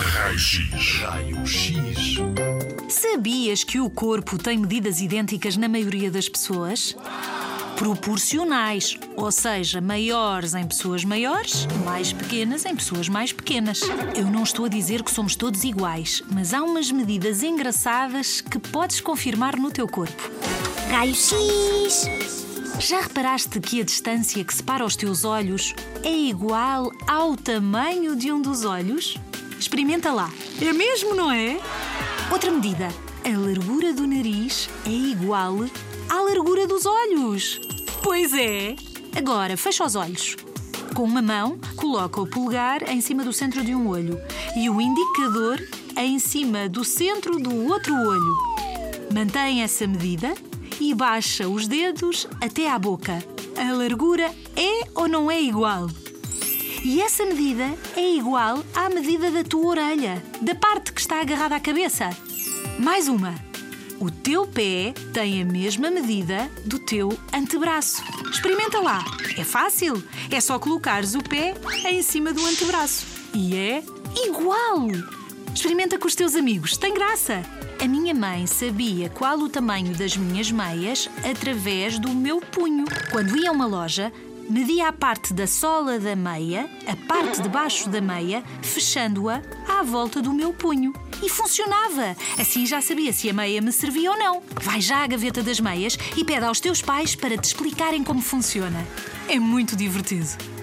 Raio-X. Raio-X. Sabias que o corpo tem medidas idênticas na maioria das pessoas? Proporcionais, ou seja, maiores em pessoas maiores, mais pequenas em pessoas mais pequenas. Eu não estou a dizer que somos todos iguais, mas há umas medidas engraçadas que podes confirmar no teu corpo. Raio-X. Já reparaste que a distância que separa os teus olhos é igual ao tamanho de um dos olhos? Experimenta lá. É mesmo, não é? Outra medida. A largura do nariz é igual à largura dos olhos. Pois é. Agora, fecha os olhos. Com uma mão, coloca o polegar em cima do centro de um olho e o indicador em cima do centro do outro olho. Mantém essa medida e baixa os dedos até à boca. A largura é ou não é igual? E essa medida é igual à medida da tua orelha, da parte que está agarrada à cabeça. Mais uma. O teu pé tem a mesma medida do teu antebraço. Experimenta lá. É fácil. É só colocares o pé em cima do antebraço. E é igual. Experimenta com os teus amigos. Tem graça. A minha mãe sabia qual o tamanho das minhas meias através do meu punho. Quando ia a uma loja, media a parte da sola da meia, a parte de baixo da meia, fechando-a à volta do meu punho. E funcionava! Assim já sabia se a meia me servia ou não. Vai já à gaveta das meias e pede aos teus pais para te explicarem como funciona. É muito divertido.